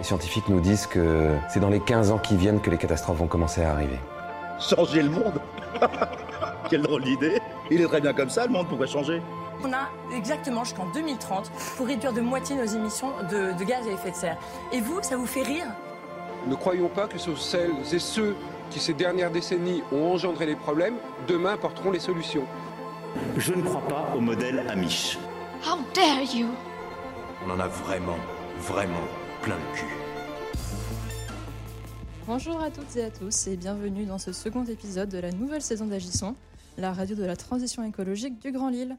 Les scientifiques nous disent que c'est dans les 15 ans qui viennent que les catastrophes vont commencer à arriver. Changer le monde Quelle drôle d'idée Il est très bien comme ça, le monde, pourquoi changer? On a exactement jusqu'en 2030 pour réduire de moitié nos émissions de, de gaz à effet de serre. Et vous, ça vous fait rire? Ne croyons pas que ce sont celles et ceux qui, ces dernières décennies, ont engendré les problèmes, demain porteront les solutions. Je ne crois pas au modèle Amish. How dare you? On en a vraiment, vraiment plein le cul. Bonjour à toutes et à tous et bienvenue dans ce second épisode de la nouvelle saison d'Agissons, la radio de la transition écologique du Grand Lille.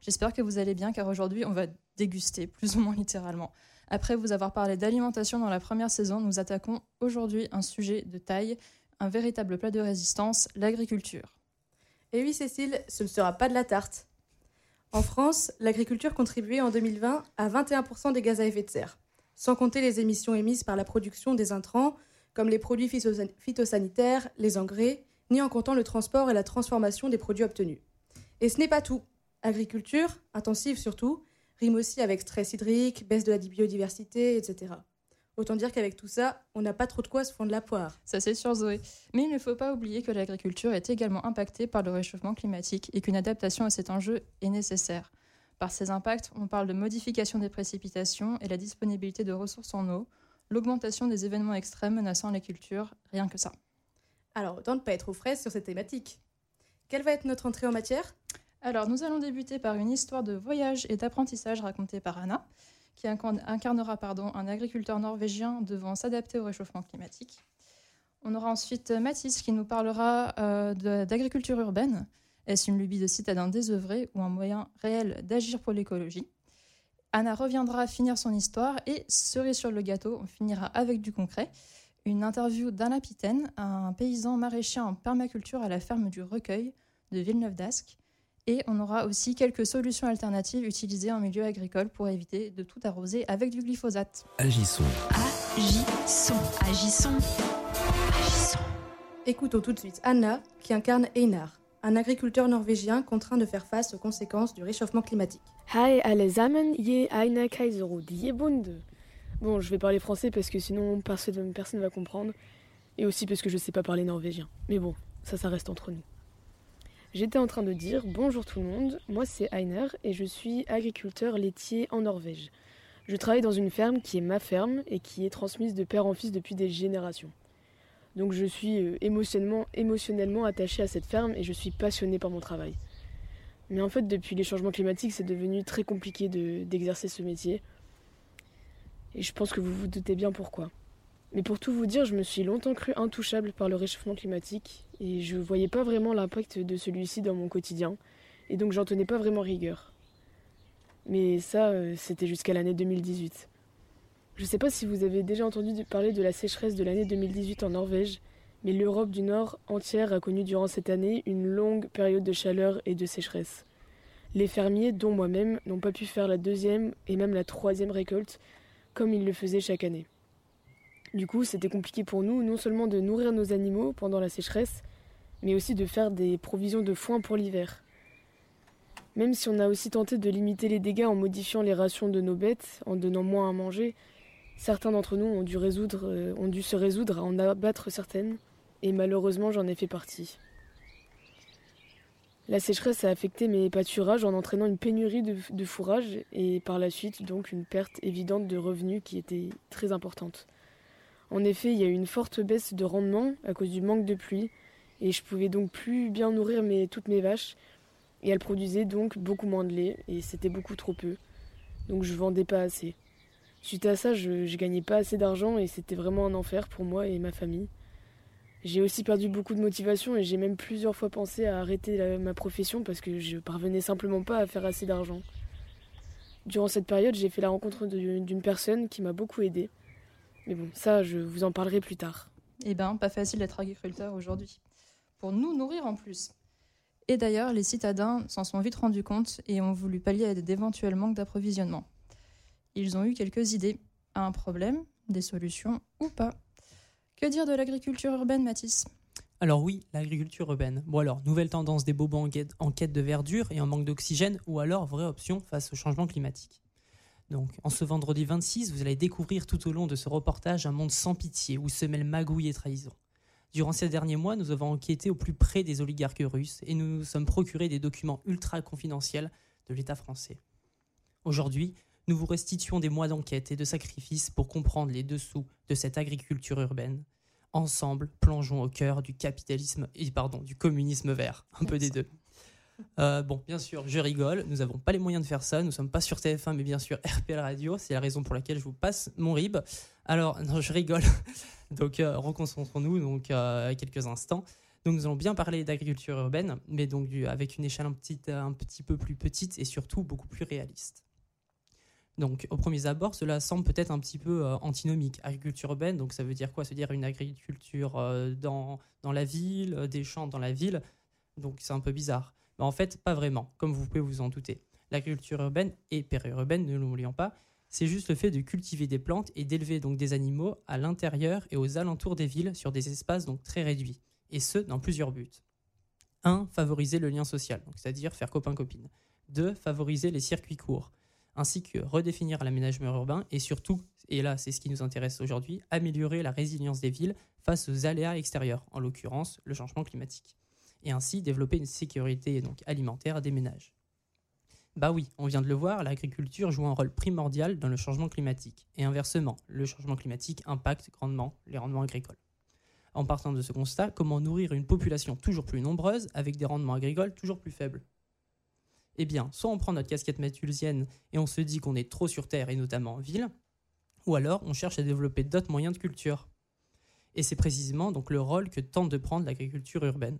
J'espère que vous allez bien car aujourd'hui on va déguster, plus ou moins littéralement. Après vous avoir parlé d'alimentation dans la première saison, nous attaquons aujourd'hui un sujet de taille, un véritable plat de résistance, l'agriculture. Et oui Cécile, ce ne sera pas de la tarte. En France, l'agriculture contribuait en 2020 à 21% des gaz à effet de serre, sans compter les émissions émises par la production des intrants, comme les produits phytosanitaires, les engrais, ni en comptant le transport et la transformation des produits obtenus. Et ce n'est pas tout. Agriculture, intensive surtout, rime aussi avec stress hydrique, baisse de la biodiversité, etc. Autant dire qu'avec tout ça, on n'a pas trop de quoi se fondre la poire. Ça c'est sûr Zoé. Mais il ne faut pas oublier que l'agriculture est également impactée par le réchauffement climatique et qu'une adaptation à cet enjeu est nécessaire. Par ces impacts, on parle de modification des précipitations et la disponibilité de ressources en eau, l'augmentation des événements extrêmes menaçant les cultures, rien que ça. Alors, autant ne pas être aux fraises sur cette thématique. Quelle va être notre entrée en matière? Alors, nous allons débuter par une histoire de voyage et d'apprentissage racontée par Anna, qui incarnera pardon, un agriculteur norvégien devant s'adapter au réchauffement climatique. On aura ensuite Mathis qui nous parlera euh, d'agriculture urbaine. Est-ce une lubie de citadin désœuvré ou un moyen réel d'agir pour l'écologie Anna reviendra finir son histoire et, cerise sur le gâteau, on finira avec du concret. Une interview d'Alain Pitaine, un paysan maraîcher en permaculture à la ferme du Recueil de Villeneuve d'Ascq. Et on aura aussi quelques solutions alternatives utilisées en milieu agricole pour éviter de tout arroser avec du glyphosate. Agissons. Agissons. Agissons. Agissons. Écoutons tout de suite Anna, qui incarne Einar, un agriculteur norvégien contraint de faire face aux conséquences du réchauffement climatique. Hi. Bon, je vais parler français parce que sinon personne ne va comprendre. Et aussi parce que je ne sais pas parler norvégien. Mais bon, ça, ça reste entre nous. J'étais en train de dire bonjour tout le monde, moi c'est Einer et je suis agriculteur laitier en Norvège. Je travaille dans une ferme qui est ma ferme et qui est transmise de père en fils depuis des générations. Donc je suis euh, émotionnellement, émotionnellement attaché à cette ferme et je suis passionné par mon travail. Mais en fait, depuis les changements climatiques, c'est devenu très compliqué d'exercer ce métier. Et je pense que vous vous doutez bien pourquoi. Mais pour tout vous dire, je me suis longtemps cru intouchable par le réchauffement climatique et je ne voyais pas vraiment l'impact de celui-ci dans mon quotidien et donc j'en tenais pas vraiment rigueur. Mais ça, euh, c'était jusqu'à l'année 2018. Je ne sais pas si vous avez déjà entendu parler de la sécheresse de l'année 2018 en Norvège, mais l'Europe du Nord entière a connu durant cette année une longue période de chaleur et de sécheresse. Les fermiers, dont moi-même, n'ont pas pu faire la deuxième et même la troisième récolte comme ils le faisaient chaque année. Du coup, c'était compliqué pour nous non seulement de nourrir nos animaux pendant la sécheresse, mais aussi de faire des provisions de foin pour l'hiver. Même si on a aussi tenté de limiter les dégâts en modifiant les rations de nos bêtes, en donnant moins à manger, certains d'entre nous ont dû, résoudre, euh, ont dû se résoudre à en abattre certaines, et malheureusement j'en ai fait partie. La sécheresse a affecté mes pâturages en entraînant une pénurie de, fourrage et par la suite donc une perte évidente de revenus qui était très importante. En effet, il y a eu une forte baisse de rendement à cause du manque de pluie et je pouvais donc plus bien nourrir toutes mes vaches et elles produisaient donc beaucoup moins de lait et c'était beaucoup trop peu. Donc je vendais pas assez. Suite à ça, je, je gagnais pas assez d'argent et c'était vraiment un enfer pour moi et ma famille. J'ai aussi perdu beaucoup de motivation et j'ai même plusieurs fois pensé à arrêter ma profession parce que je parvenais simplement pas à faire assez d'argent. Durant cette période, j'ai fait la rencontre d'une personne qui m'a beaucoup aidé. Mais bon, ça, je vous en parlerai plus tard. Eh ben, pas facile d'être agriculteur aujourd'hui. Pour nous nourrir en plus. Et d'ailleurs, les citadins s'en sont vite rendus compte et ont voulu pallier à d'éventuels manques d'approvisionnement. Ils ont eu quelques idées à un problème, des solutions ou pas. Que dire de l'agriculture urbaine, Mathis? Alors oui, l'agriculture urbaine. Bon alors, nouvelle tendance des bobos en quête, de verdure et en manque d'oxygène, ou alors vraie option face au changement climatique. Donc, en ce vendredi 26, vous allez découvrir tout au long de ce reportage un monde sans pitié où se mêlent magouille et trahison. Durant ces derniers mois, nous avons enquêté au plus près des oligarques russes et nous nous sommes procurés des documents ultra confidentiels de l'État français. Aujourd'hui, nous vous restituons des mois d'enquête et de sacrifices pour comprendre les dessous de cette agriculture urbaine. Ensemble, plongeons au cœur du capitalisme et pardon, du communisme vert, un peu des deux. Euh, bon, bien sûr, je rigole. Nous n'avons pas les moyens de faire ça. Nous sommes pas sur TF1, mais bien sûr RPL Radio. C'est la raison pour laquelle je vous passe mon rib. Alors, non, je rigole. donc, euh, reconcentrons-nous donc euh, quelques instants. Donc, nous allons bien parler d'agriculture urbaine, mais donc avec une échelle un petit, un petit peu plus petite et surtout beaucoup plus réaliste. Donc, au premier abord, cela semble peut-être un petit peu euh, antinomique. Agriculture urbaine, donc ça veut dire quoi? Se dire une agriculture euh, dans, dans la ville, euh, des champs dans la ville. Donc, c'est un peu bizarre. Mais en fait, pas vraiment, comme vous pouvez vous en douter. L'agriculture urbaine et périurbaine, ne l'oublions pas, c'est juste le fait de cultiver des plantes et d'élever donc des animaux à l'intérieur et aux alentours des villes sur des espaces donc très réduits, et ce dans plusieurs buts. 1. Favoriser le lien social, c'est-à-dire faire copain-copine. 2. Favoriser les circuits courts, ainsi que redéfinir l'aménagement urbain et surtout, et là c'est ce qui nous intéresse aujourd'hui, améliorer la résilience des villes face aux aléas extérieurs, en l'occurrence le changement climatique, et ainsi développer une sécurité donc alimentaire des ménages. Bah oui, on vient de le voir, l'agriculture joue un rôle primordial dans le changement climatique. Et inversement, le changement climatique impacte grandement les rendements agricoles. En partant de ce constat, comment nourrir une population toujours plus nombreuse avec des rendements agricoles toujours plus faibles? Eh bien, soit on prend notre casquette mathulsienne et on se dit qu'on est trop sur Terre et notamment en ville, ou alors on cherche à développer d'autres moyens de culture. Et c'est précisément donc le rôle que tente de prendre l'agriculture urbaine.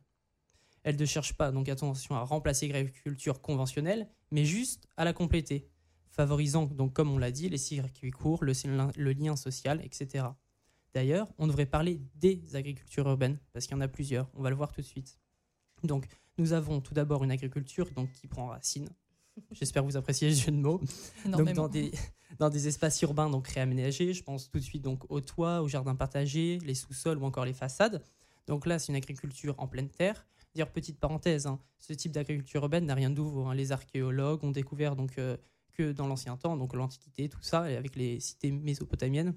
Elle ne cherche pas donc attention à remplacer l'agriculture conventionnelle, mais juste à la compléter, favorisant donc comme on l'a dit les circuits courts, le, le lien social, etc. D'ailleurs, on devrait parler des agricultures urbaines parce qu'il y en a plusieurs. On va le voir tout de suite. Donc, nous avons tout d'abord une agriculture donc qui prend racine. J'espère que vous appréciez le jeu de mots. Donc dans des, dans des espaces urbains donc réaménagés, je pense tout de suite donc au toit, au jardin partagé, les sous-sols ou encore les façades. Donc là, c'est une agriculture en pleine terre. Dire petite parenthèse, hein, ce type d'agriculture urbaine n'a rien de nouveau. hein. Les archéologues ont découvert donc euh, que dans l'ancien temps, donc l'Antiquité, tout ça, avec les cités mésopotamiennes.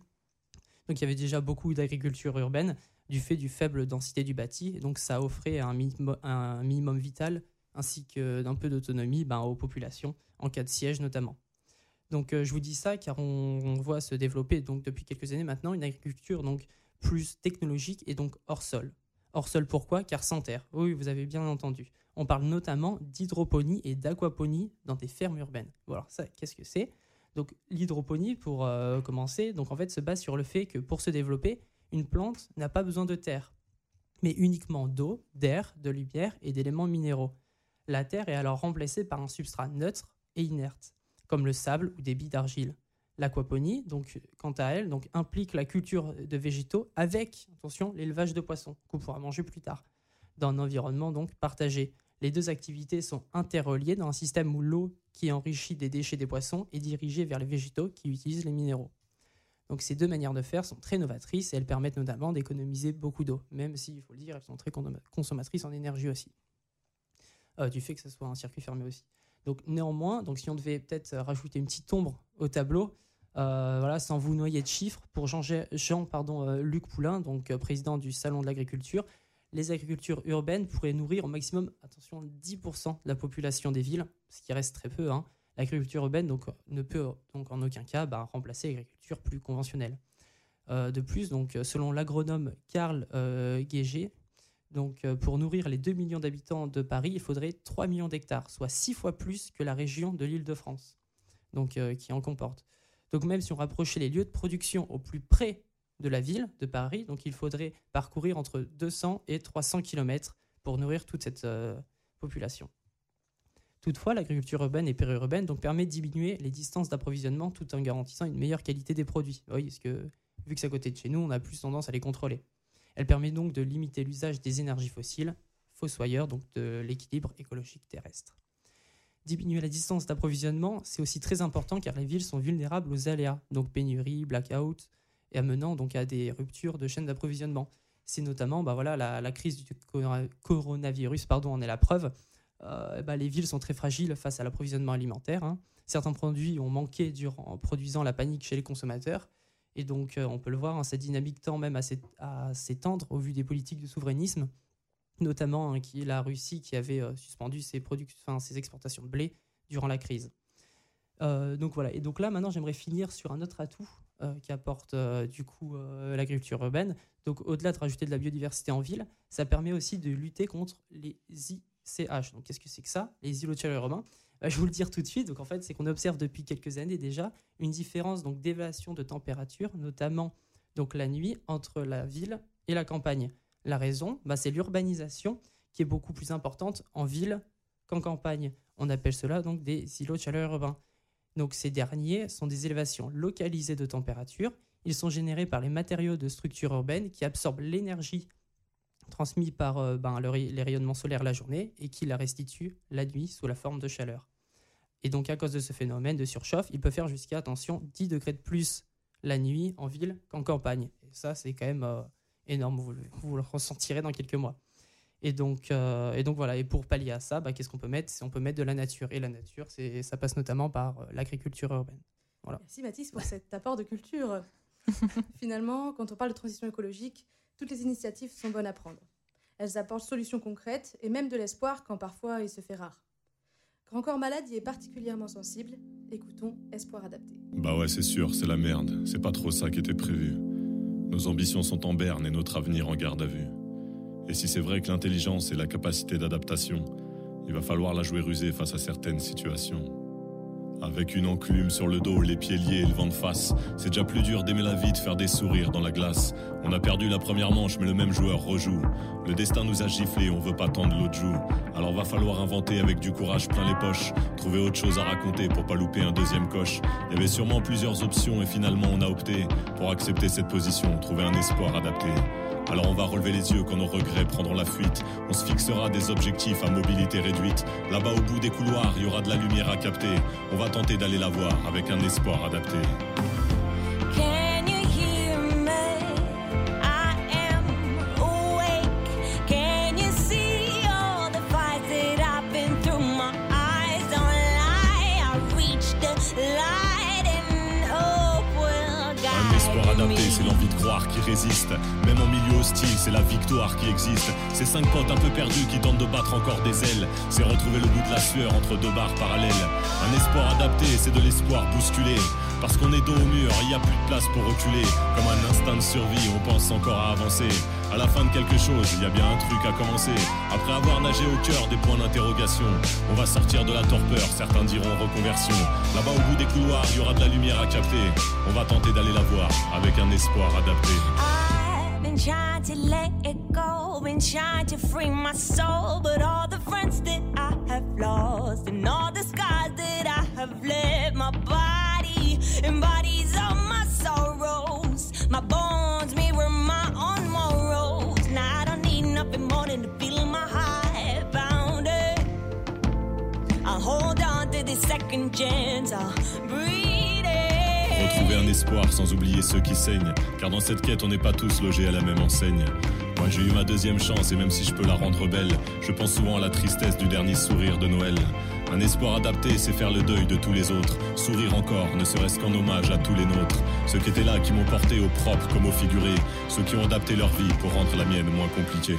Donc il y avait déjà beaucoup d'agriculture urbaine du fait du faible densité du bâti. Et donc ça offrait un, minimum vital ainsi que d'un peu d'autonomie ben, aux populations en cas de siège notamment. Donc euh, je vous dis ça car on, voit se développer donc depuis quelques années maintenant une agriculture donc plus technologique et donc hors sol. Hors sol pourquoi? Car sans terre. Oui, vous avez bien entendu. On parle notamment d'hydroponie et d'aquaponie dans des fermes urbaines. Alors ça, qu'est-ce que c'est? Donc l'hydroponie, pour euh, commencer, donc en fait se base sur le fait que pour se développer, une plante n'a pas besoin de terre, mais uniquement d'eau, d'air, de lumière et d'éléments minéraux. La terre est alors remplacée par un substrat neutre et inerte, comme le sable ou des billes d'argile. L'aquaponie, quant à elle, implique la culture de végétaux avec, attention, l'élevage de poissons, qu'on pourra manger plus tard, dans un environnement partagé. Les deux activités sont interreliées dans un système où l'eau qui enrichit des déchets des poissons est dirigée vers les végétaux qui utilisent les minéraux. Donc ces deux manières de faire sont très novatrices et elles permettent notamment d'économiser beaucoup d'eau, même si, il faut le dire, elles sont très con- consommatrices en énergie aussi. Euh, du fait que ce soit un circuit fermé aussi. Donc néanmoins, donc si on devait peut-être euh, rajouter une petite ombre au tableau, euh, voilà, sans vous noyer de chiffres, pour Jean, Luc Poulain, donc président du Salon de l'agriculture, les agricultures urbaines pourraient nourrir au maximum, attention, 10% de la population des villes, ce qui reste très peu. Hein. L'agriculture urbaine ne peut donc en aucun cas bah, remplacer l'agriculture plus conventionnelle. Euh, de plus, selon l'agronome Karl euh, euh, pour nourrir les 2 millions d'habitants de Paris, il faudrait 3 millions d'hectares, soit 6 fois plus que la région de l'île de France, euh, qui en comporte. Donc même si on rapprochait les lieux de production au plus près de la ville de Paris, il faudrait parcourir entre 200 et 300 km pour nourrir toute cette population. Toutefois, l'agriculture urbaine et périurbaine donc, permet de diminuer les distances d'approvisionnement tout en garantissant une meilleure qualité des produits. Oui, parce que vu que c'est à côté de chez nous, on a plus tendance à les contrôler. Elle permet donc de limiter l'usage des énergies fossiles, fossoyeurs donc de l'équilibre écologique terrestre. Diminuer la distance d'approvisionnement, c'est aussi très important car les villes sont vulnérables aux aléas, donc pénurie, blackout, et amenant donc à des ruptures de chaînes d'approvisionnement. C'est notamment bah voilà, la, la crise du corona- coronavirus pardon, en est la preuve. Euh, bah, les villes sont très fragiles face à l'approvisionnement alimentaire. hein. certains produits ont manqué durant, en produisant la panique chez les consommateurs. Et donc, euh, on peut le voir, hein, cette dynamique tend même à s'ét- à s'étendre au vu des politiques de souverainisme, notamment hein, qui la Russie qui avait euh, suspendu ses, ses exportations de blé durant la crise. Donc voilà. Et donc là, maintenant, j'aimerais finir sur un autre atout qui apporte du coup l'agriculture urbaine. Donc au-delà de rajouter de la biodiversité en ville, ça permet aussi de lutter contre les ICH. Donc qu'est-ce que c'est que ça? Les îlots chaleur urbains Bah, Je vous le dire tout de suite. Donc en fait, c'est qu'on observe depuis quelques années déjà une différence donc d'élévation de température, notamment donc la nuit entre la ville et la campagne. La raison, bah, c'est l'urbanisation qui est beaucoup plus importante en ville qu'en campagne. On appelle cela donc des îlots de chaleur urbains. Donc ces derniers sont des élévations localisées de température. Ils sont générés par les matériaux de structure urbaine qui absorbent l'énergie transmise par euh, ben, le les rayonnements solaires la journée et qui la restituent la nuit sous la forme de chaleur. Et donc à cause de ce phénomène de surchauffe, il peut faire jusqu'à, attention, 10 degrés de plus la nuit en ville qu'en campagne. Et ça, c'est quand même euh, énorme, vous, le- vous le ressentirez dans quelques mois. Et donc, euh, et donc voilà, et pour pallier à ça, bah, qu'est-ce qu'on peut mettre? On peut mettre de la nature. Et la nature, ça passe notamment par euh, l'agriculture urbaine. Voilà. Merci Mathis pour cet apport de culture. Finalement, quand on parle de transition écologique, toutes les initiatives sont bonnes à prendre. Elles apportent solutions concrètes et même de l'espoir quand parfois il se fait rare. Grand Corps Malade y est particulièrement sensible. Écoutons Espoir adapté. Bah ouais, c'est sûr, c'est la merde. C'est pas trop ça qui était prévu. Nos ambitions sont en berne et notre avenir en garde à vue. Et si c'est vrai que l'intelligence et la capacité d'adaptation, il va falloir la jouer rusée face à certaines situations. Avec une enclume sur le dos, les pieds liés et le vent de face, c'est déjà plus dur d'aimer la vie, de faire des sourires dans la glace. On a perdu la première manche, mais le même joueur rejoue. Le destin nous a giflé, on veut pas tendre l'autre joue. Alors va falloir inventer avec du courage plein les poches, trouver autre chose à raconter pour pas louper un deuxième coche. Il y avait sûrement plusieurs options et finalement on a opté pour accepter cette position, trouver un espoir adapté. Alors on va relever les yeux quand nos regrets prendront la fuite. On se fixera des objectifs à mobilité réduite. Là-bas au bout des couloirs, il y aura de la lumière à capter. On va tenter d'aller la voir avec un espoir adapté. C'est l'envie de croire qui résiste. Même c'est la victoire qui existe. Ces cinq potes un peu perdus qui tentent de battre encore des ailes. C'est retrouver le bout de la sueur entre deux barres parallèles. Un espoir adapté, c'est de l'espoir bousculé. Parce qu'on est dos au mur, il n'y a plus de place pour reculer. Comme un instinct de survie, on pense encore à avancer. À la fin de quelque chose, il y a bien un truc à commencer. Après avoir nagé au cœur des points d'interrogation, on va sortir de la torpeur, certains diront reconversion. Là-bas au bout des couloirs, il y aura de la lumière à capter. On va tenter d'aller la voir avec un espoir adapté. Been trying to let it go, been trying to free my soul, but all the friends that I have lost and all the scars that I have left, my body embodies all my sorrows. My bones mirror my own morals. Now I don't need nothing more than to feel my heart pounding. I hold on to this second chance. I'll breathe it. Retrouver un espoir sans oublier ceux qui saignent. Car dans cette quête, on n'est pas tous logés à la même enseigne. Moi, j'ai eu ma deuxième chance et même si je peux la rendre belle, je pense souvent à la tristesse du dernier sourire de Noël. Un espoir adapté, c'est faire le deuil de tous les autres. Sourire encore, ne serait-ce qu'en hommage à tous les nôtres. Ceux qui étaient là, qui m'ont porté au propre comme au figuré. Ceux qui ont adapté leur vie pour rendre la mienne moins compliquée.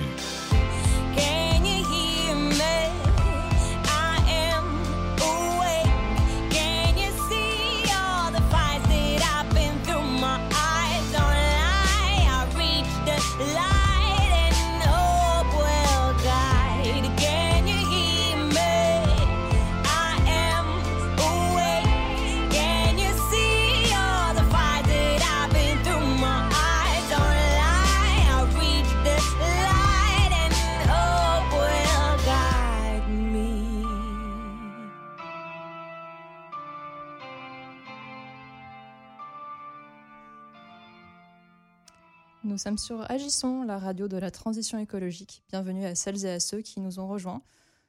Nous sommes sur Agissons, la radio de la transition écologique. Bienvenue à celles et à ceux qui nous ont rejoints.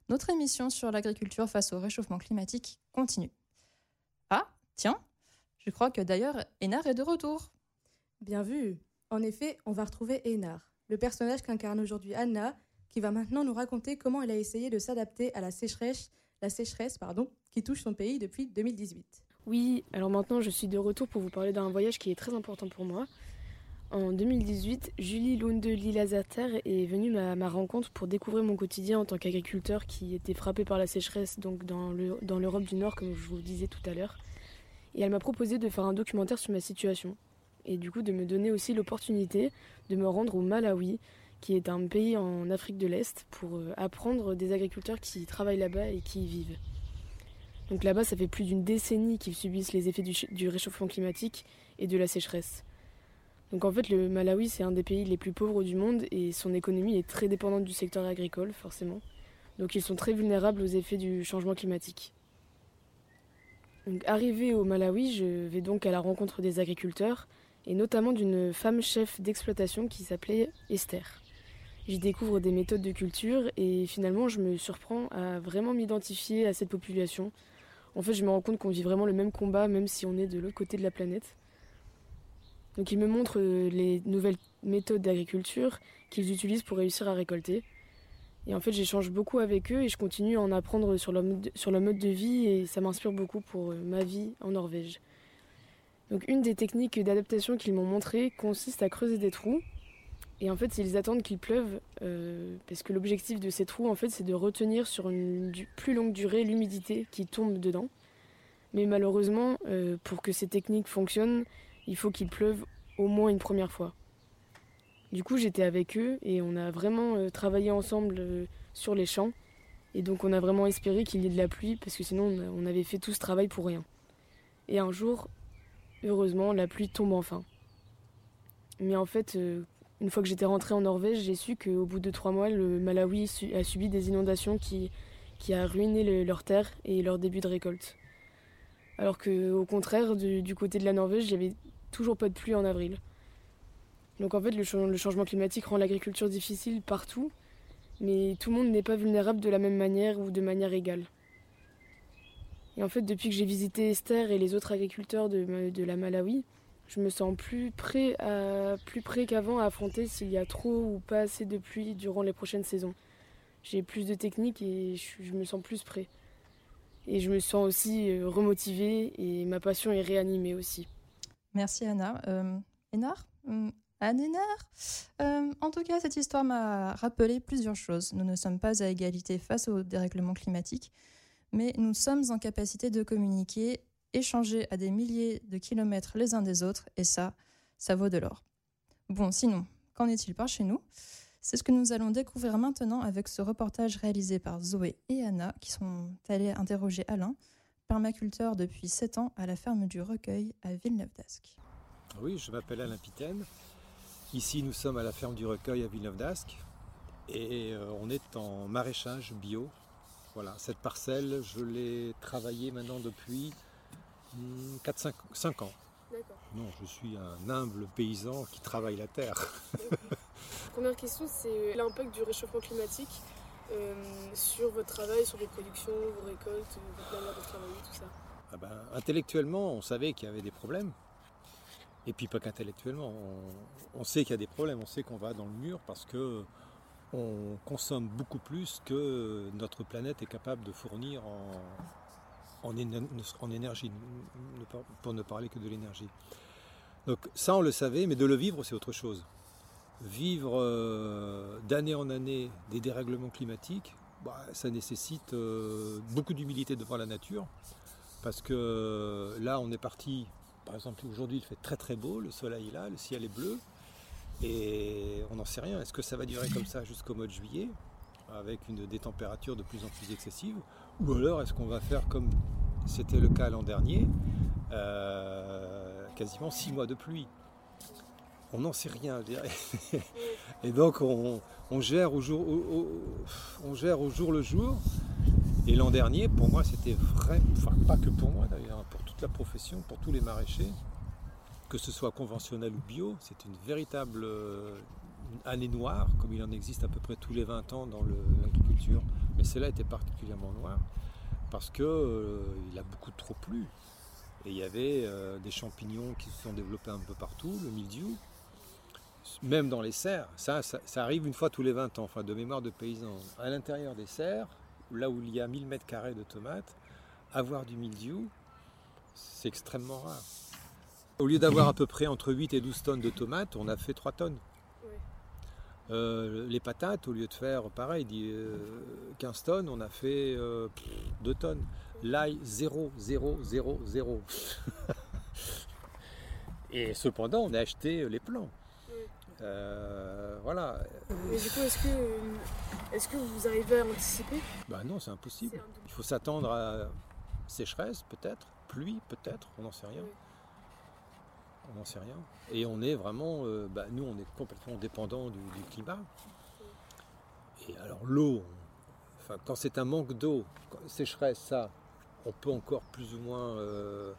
Notre émission sur l'agriculture face au réchauffement climatique continue. Ah, tiens, je crois que d'ailleurs Enar est de retour. Bien vu. En effet, on va retrouver Einar, le personnage qu'incarne aujourd'hui Anna, qui va maintenant nous raconter comment elle a essayé de s'adapter à la sécheresse, la sécheresse pardon, qui touche son pays depuis 2018. Oui, alors maintenant je suis de retour pour vous parler d'un voyage qui est très important pour moi. En 2018, Julie Lunde Lilazater est venue à ma rencontre pour découvrir mon quotidien en tant qu'agriculteur qui était frappé par la sécheresse dans le- dans l'Europe du Nord, comme je vous disais tout à l'heure. Et elle m'a proposé de faire un documentaire sur ma situation. Et du coup de me donner aussi l'opportunité de me rendre au Malawi, qui est un pays en Afrique de l'Est, pour euh, apprendre des agriculteurs qui travaillent là-bas et qui y vivent. Donc là-bas, ça fait plus d'une décennie qu'ils subissent les effets du réchauffement climatique et de la sécheresse. Donc en fait, le Malawi, c'est un des pays les plus pauvres du monde et son économie est très dépendante du secteur agricole, forcément. Donc ils sont très vulnérables aux effets du changement climatique. Donc arrivé au Malawi, je vais donc à la rencontre des agriculteurs et notamment d'une femme chef d'exploitation qui s'appelait Esther. J'y découvre des méthodes de culture et finalement je me surprends à vraiment m'identifier à cette population. En fait, je me rends compte qu'on vit vraiment le même combat même si on est de l'autre côté de la planète. Donc ils me montrent euh, les nouvelles méthodes d'agriculture qu'ils utilisent pour réussir à récolter. Et en fait, j'échange beaucoup avec eux et je continue à en apprendre sur leur mode, sur mode de vie et ça m'inspire beaucoup pour euh, ma vie en Norvège. Donc une des techniques d'adaptation qu'ils m'ont montré consiste à creuser des trous. Et en fait, ils attendent qu'il pleuve euh, parce que l'objectif de ces trous, en fait, c'est de retenir sur une plus longue durée l'humidité qui tombe dedans. Mais malheureusement, pour que ces techniques fonctionnent, il faut qu'il pleuve au moins une première fois. Du coup, j'étais avec eux et on a vraiment euh, travaillé ensemble euh, sur les champs. Et donc, on a vraiment espéré qu'il y ait de la pluie parce que sinon, on avait fait tout ce travail pour rien. Et un jour, heureusement, la pluie tombe enfin. Mais en fait, euh, une fois que j'étais rentrée en Norvège, j'ai su qu'au bout de trois mois, le Malawi a subi des inondations qui, qui a ruiné le- leurs terres et leur début de récolte. Alors qu'au contraire, du, côté de la Norvège, il n'y avait toujours pas de pluie en avril. Donc en fait, le, cha- le changement climatique rend l'agriculture difficile partout, mais tout le monde n'est pas vulnérable de la même manière ou de manière égale. Et en fait, depuis que j'ai visité Esther et les autres agriculteurs de, la Malawi, je me sens plus prêt, prêt qu'avant à affronter s'il y a trop ou pas assez de pluie durant les prochaines saisons. J'ai plus de techniques et je, je me sens plus prêt. Et je me sens aussi euh, remotivée et ma passion est réanimée aussi. Merci Anna. Euh, Hénard Hum, Anne Euh, En tout cas, cette histoire m'a rappelé plusieurs choses. Nous ne sommes pas à égalité face au dérèglement climatique, mais nous sommes en capacité de communiquer, échanger à des milliers de kilomètres les uns des autres, et ça, ça vaut de l'or. Bon, sinon, qu'en est-il par chez nous? C'est ce que nous allons découvrir maintenant avec ce reportage réalisé par Zoé et Anna, qui sont allés interroger Alain, permaculteur depuis 7 ans à la ferme du Recueil à Villeneuve-d'Ascq. Oui, je m'appelle Alain Pitène. Ici, nous sommes à la ferme du Recueil à Villeneuve-d'Ascq et euh, on est en maraîchage bio. Voilà, cette parcelle, je l'ai travaillée maintenant depuis 4-5 ans. D'accord. Non, je suis un humble paysan qui travaille la terre. Première question, c'est l'impact du réchauffement climatique euh, sur votre travail, sur vos productions, vos récoltes, votre manière de travailler, tout ça. Ah ben, intellectuellement, on savait qu'il y avait des problèmes. Et puis pas qu'intellectuellement, on, sait qu'il y a des problèmes, on sait qu'on va dans le mur parce que on consomme beaucoup plus que notre planète est capable de fournir en, en, éner- en énergie, pour ne parler que de l'énergie. Donc ça on le savait, mais de le vivre c'est autre chose. Vivre euh, d'année en année des dérèglements climatiques, bah, ça nécessite euh, beaucoup d'humilité devant la nature, parce que euh, là on est parti, par exemple aujourd'hui il fait très très beau, le soleil est là, le ciel est bleu, et on n'en sait rien. Est-ce que ça va durer comme ça jusqu'au mois de juillet, avec des températures de plus en plus excessives, ou alors est-ce qu'on va faire comme c'était le cas l'an dernier, quasiment six mois de pluie? On n'en sait rien. Et donc on, gère au jour, le jour. Et l'an dernier, pour moi, c'était vrai, enfin pas que pour moi d'ailleurs, pour toute la profession, pour tous les maraîchers, que ce soit conventionnel ou bio, c'est une véritable euh, année noire, comme il en existe à peu près tous les 20 ans dans l'agriculture. Mais celle-là était particulièrement noire parce que euh, il a beaucoup trop plu. Et il y avait euh, des champignons qui se sont développés un peu partout, le mildiou, même dans les serres. Ça, ça, ça arrive une fois tous les 20 ans, enfin de mémoire de paysans. À l'intérieur des serres, là où il y a 1000 mètres carrés de tomates, avoir du mildiou, c'est extrêmement rare. Au lieu d'avoir à peu près entre 8 et 12 tonnes de tomates, on a fait 3 tonnes. Euh, les patates, au lieu de faire pareil, dit, euh, 15 tonnes, on a fait euh, pff, 2 tonnes. L'ail, 0, 0, 0, 0. Et cependant, on a acheté les plants. Euh, voilà. Mais du coup, est-ce que, vous arrivez à anticiper? Bah non, c'est impossible. Il faut s'attendre à sécheresse, peut-être, pluie, peut-être, on n'en sait rien. On n'en sait rien. Et on est vraiment, euh, bah, nous, on est complètement dépendant du, du climat. Et alors l'eau, enfin, quand c'est un manque d'eau, sécheresse, ça, on peut encore plus ou moins euh,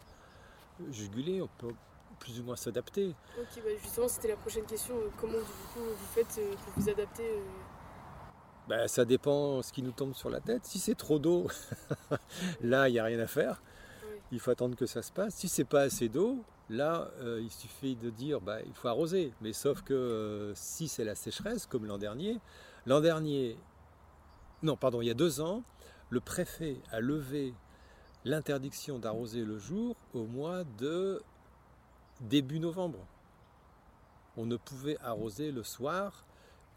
juguler, on peut plus ou moins s'adapter. Ok, bah justement, c'était la prochaine question. euh, Comment du coup vous faites euh, pour vous adapter Ben, ça dépend ce qui nous tombe sur la tête. Si c'est trop d'eau, là, il n'y a rien à faire. Il faut attendre que ça se passe. Si c'est pas assez d'eau, là, euh, il suffit de dire bah, il faut arroser. Mais sauf que euh, si c'est la sécheresse, comme l'an dernier, l'an dernier, non, pardon, il y a deux ans, le préfet a levé l'interdiction d'arroser le jour au mois de début novembre. On ne pouvait arroser le soir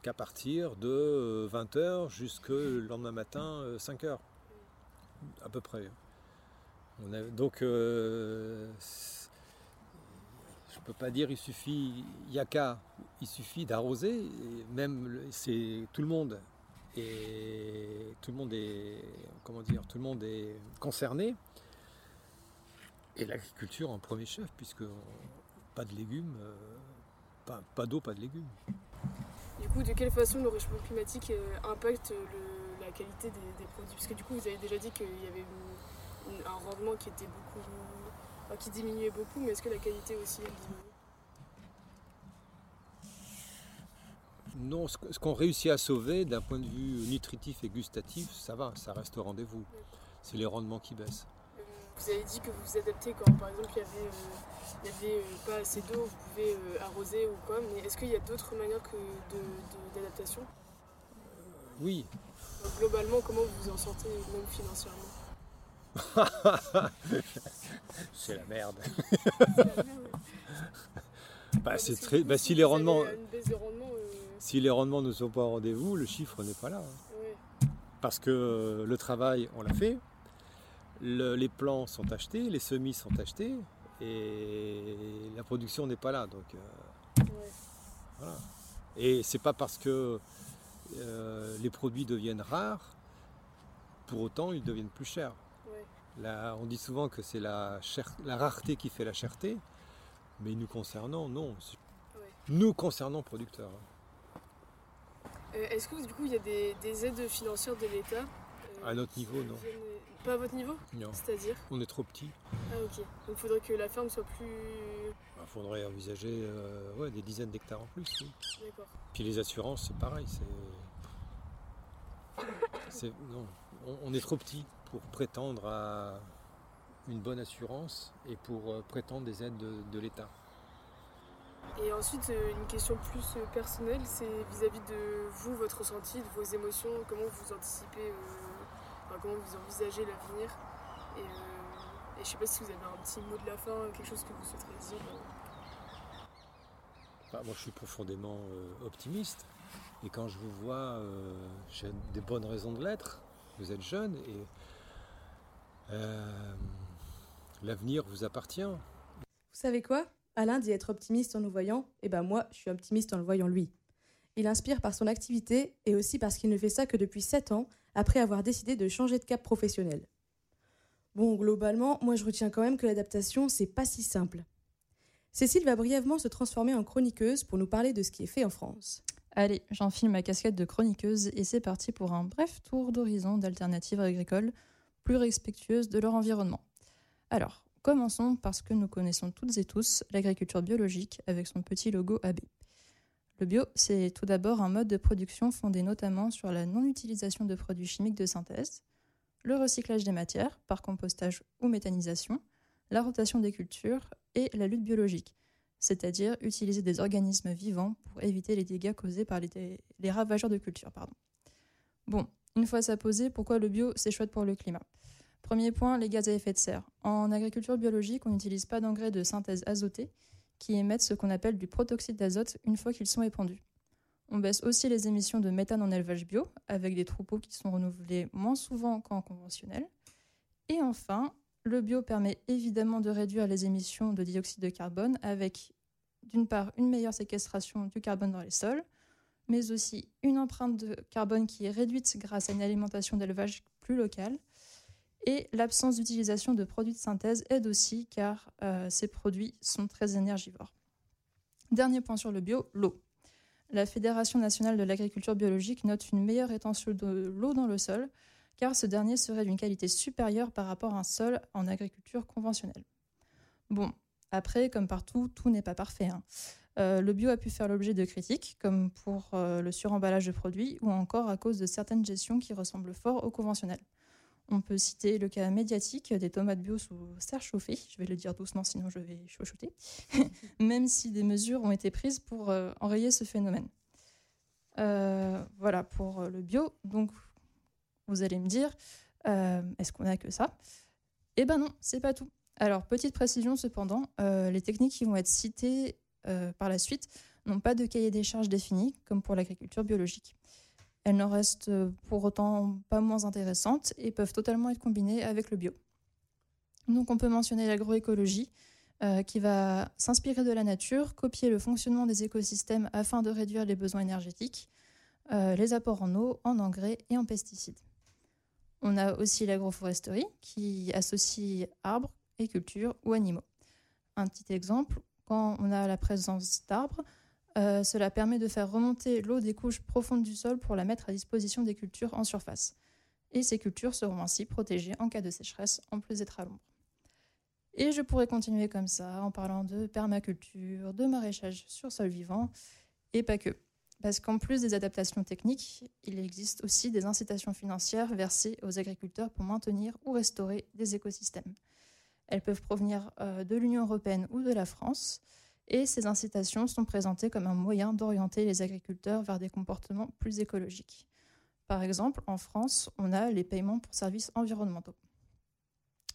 qu'à partir de 20h jusqu'au lendemain matin 5h. À peu près. Donc, euh, je ne peux pas dire il suffit, il n'y a qu'à, il suffit d'arroser, même c'est tout le monde. Et tout le monde est, comment dire, tout le monde est concerné. Et l'agriculture en premier chef, puisque pas de légumes, euh, pas, pas d'eau, pas de légumes. Du coup, de quelle façon le réchauffement climatique euh, impacte le- la qualité des, des produits? Parce que du coup, vous avez déjà dit qu'il y avait une- une- un rendement qui était beaucoup, enfin, qui diminuait beaucoup, mais est-ce que la qualité aussi elle diminue? Non, ce qu'on réussit à sauver d'un point de vue nutritif et gustatif, ça va, ça reste au rendez-vous. C'est les rendements qui baissent. Vous avez dit que vous vous adaptez quand, par exemple, il y avait, euh, avait euh, pas assez d'eau, vous pouvez euh, arroser ou quoi, mais est-ce qu'il y a d'autres manières que d'adaptation? Oui, Donc, Globalement, comment vous vous en sortez, même financièrement? C'est la merde. Bah, c'est très, bah, si les rendements, Une baisse de rendement, euh, si les rendements ne sont pas au rendez-vous, le chiffre n'est pas là. hein. ouais. Parce que le travail, on l'a fait, le- les plants sont achetés, les semis sont achetés, et la production n'est pas là. Donc, euh, voilà. Et c'est pas parce que euh, les produits deviennent rares, pour autant ils deviennent plus chers. Ouais. Là, on dit souvent que c'est la, rareté qui fait la cherté, mais nous concernant, non. Nous concernant producteurs. hein. Euh, Est-ce que du coup il y a des, des aides financières de l'État? À notre niveau, non. viennent- Pas à votre niveau Non. C'est-à-dire On est trop petit. Ah ok. Donc il faudrait que la ferme soit plus. Il faudrait envisager euh, ouais, des dizaines d'hectares en plus. oui. D'accord. Puis les assurances, c'est pareil. C'est, c'est- non, on, on est trop petit pour prétendre à une bonne assurance et pour euh, prétendre des aides de, de l'État. Et ensuite, euh, une question plus personnelle, c'est vis-à-vis de vous, votre ressenti, de vos émotions, comment vous anticipez, enfin, comment vous envisagez l'avenir. Et, euh, et je sais pas si vous avez un petit mot de la fin, quelque chose que vous souhaiteriez dire. euh. Bah, moi, je suis profondément euh, optimiste. Et quand je vous vois, euh, j'ai des bonnes raisons de l'être. Vous êtes jeune et euh, l'avenir vous appartient. Vous savez quoi? Alain dit être optimiste en nous voyant, et ben moi, je suis optimiste en le voyant lui. Il inspire par son activité et aussi parce qu'il ne fait ça que depuis 7 ans, après avoir décidé de changer de cap professionnel. Bon, globalement, moi je retiens quand même que l'adaptation, c'est pas si simple. Cécile va brièvement se transformer en chroniqueuse pour nous parler de ce qui est fait en France. Allez, j'enfile ma casquette de chroniqueuse et c'est parti pour un bref tour d'horizon d'alternatives agricoles plus respectueuses de leur environnement. Alors, commençons parce que nous connaissons toutes et tous l'agriculture biologique avec son petit logo AB. Le bio, c'est tout d'abord un mode de production fondé notamment sur la non-utilisation de produits chimiques de synthèse, le recyclage des matières par compostage ou méthanisation, la rotation des cultures et la lutte biologique, c'est-à-dire utiliser des organismes vivants pour éviter les dégâts causés par les, ravageurs de culture. Pardon. Bon, une fois ça posé, pourquoi le bio c'est chouette pour le climat? Premier point, les gaz à effet de serre. En agriculture biologique, on n'utilise pas d'engrais de synthèse azotée qui émettent ce qu'on appelle du protoxyde d'azote une fois qu'ils sont épandus. On baisse aussi les émissions de méthane en élevage bio, avec des troupeaux qui sont renouvelés moins souvent qu'en conventionnel. Et enfin, le bio permet évidemment de réduire les émissions de dioxyde de carbone avec, d'une part, une meilleure séquestration du carbone dans les sols, mais aussi une empreinte de carbone qui est réduite grâce à une alimentation d'élevage plus locale. Et l'absence d'utilisation de produits de synthèse aide aussi car euh, ces produits sont très énergivores. Dernier point sur le bio, l'eau. La Fédération nationale de l'agriculture biologique note une meilleure rétention de l'eau dans le sol car ce dernier serait d'une qualité supérieure par rapport à un sol en agriculture conventionnelle. Bon, après, comme partout, tout n'est pas parfait. hein. Euh, le bio a pu faire l'objet de critiques, comme pour euh, le suremballage de produits ou encore à cause de certaines gestions qui ressemblent fort au conventionnel. On peut citer le cas médiatique des tomates bio sous serre chauffée, je vais le dire doucement sinon je vais chuchoter, même si des mesures ont été prises pour euh, enrayer ce phénomène. Euh, voilà pour le bio. Donc vous allez me dire, euh, est-ce qu'on a que ça? Eh ben non, c'est pas tout. Alors, petite précision cependant, euh, les techniques qui vont être citées euh, par la suite n'ont pas de cahier des charges défini, comme pour l'agriculture biologique. Elles n'en restent euh, pour autant pas moins intéressantes et peuvent totalement être combinées avec le bio. Donc, on peut mentionner l'agroécologie, euh, qui va s'inspirer de la nature, copier le fonctionnement des écosystèmes afin de réduire les besoins énergétiques, euh, les apports en eau, en engrais et en pesticides. On a aussi l'agroforesterie qui associe arbres et cultures ou animaux. Un petit exemple, quand on a la présence d'arbres, euh, cela permet de faire remonter l'eau des couches profondes du sol pour la mettre à disposition des cultures en surface. Et ces cultures seront ainsi protégées en cas de sécheresse, en plus d'être à l'ombre. Et je pourrais continuer comme ça en parlant de permaculture, de maraîchage sur sol vivant, et pas que. Parce qu'en plus des adaptations techniques, il existe aussi des incitations financières versées aux agriculteurs pour maintenir ou restaurer des écosystèmes. Elles peuvent provenir euh, de l'Union européenne ou de la France, et ces incitations sont présentées comme un moyen d'orienter les agriculteurs vers des comportements plus écologiques. Par exemple, en France, on a les paiements pour services environnementaux.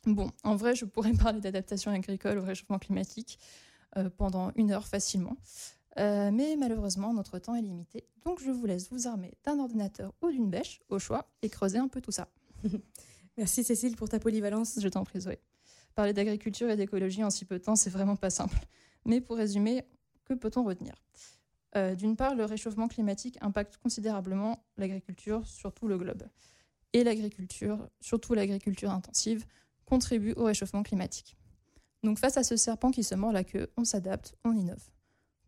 Bon, en vrai, je pourrais parler d'adaptation agricole au réchauffement climatique euh, pendant une heure facilement. Euh, mais malheureusement, notre temps est limité. Donc, je vous laisse vous armer d'un ordinateur ou d'une bêche, au choix, et creuser un peu tout ça. Merci Cécile pour ta polyvalence. Je t'en prie, Zoé. Parler d'agriculture et d'écologie en si peu de temps, c'est vraiment pas simple. Mais pour résumer, que peut-on retenir? Euh, D'une part, le réchauffement climatique impacte considérablement l'agriculture sur tout le globe. Et l'agriculture, surtout l'agriculture intensive, contribue au réchauffement climatique. Donc face à ce serpent qui se mord la queue, on s'adapte, on innove.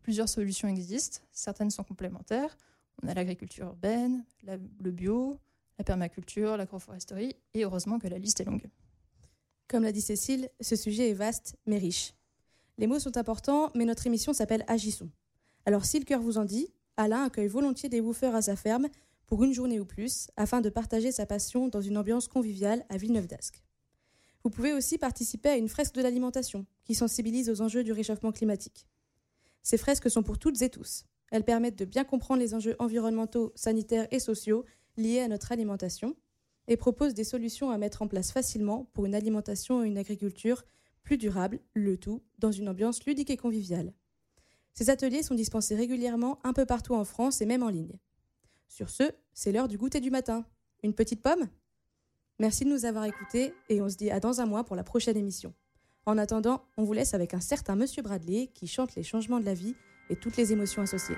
Plusieurs solutions existent, certaines sont complémentaires. On a l'agriculture urbaine, le bio, la permaculture, l'agroforesterie, et heureusement que la liste est longue. Comme l'a dit Cécile, ce sujet est vaste mais riche. Les mots sont importants, mais notre émission s'appelle Agissons. Alors si le cœur vous en dit, Alain accueille volontiers des woofers à sa ferme pour une journée ou plus, afin de partager sa passion dans une ambiance conviviale à Villeneuve d'Ascq. Vous pouvez aussi participer à une fresque de l'alimentation, qui sensibilise aux enjeux du réchauffement climatique. Ces fresques sont pour toutes et tous. Elles permettent de bien comprendre les enjeux environnementaux, sanitaires et sociaux liés à notre alimentation et proposent des solutions à mettre en place facilement pour une alimentation et une agriculture plus durables, le tout dans une ambiance ludique et conviviale. Ces ateliers sont dispensés régulièrement un peu partout en France et même en ligne. Sur ce, c'est l'heure du goûter du matin. Une petite pomme? Merci de nous avoir écoutés et on se dit à dans un mois pour la prochaine émission. En attendant, on vous laisse avec un certain Monsieur Bradley qui chante les changements de la vie et toutes les émotions associées.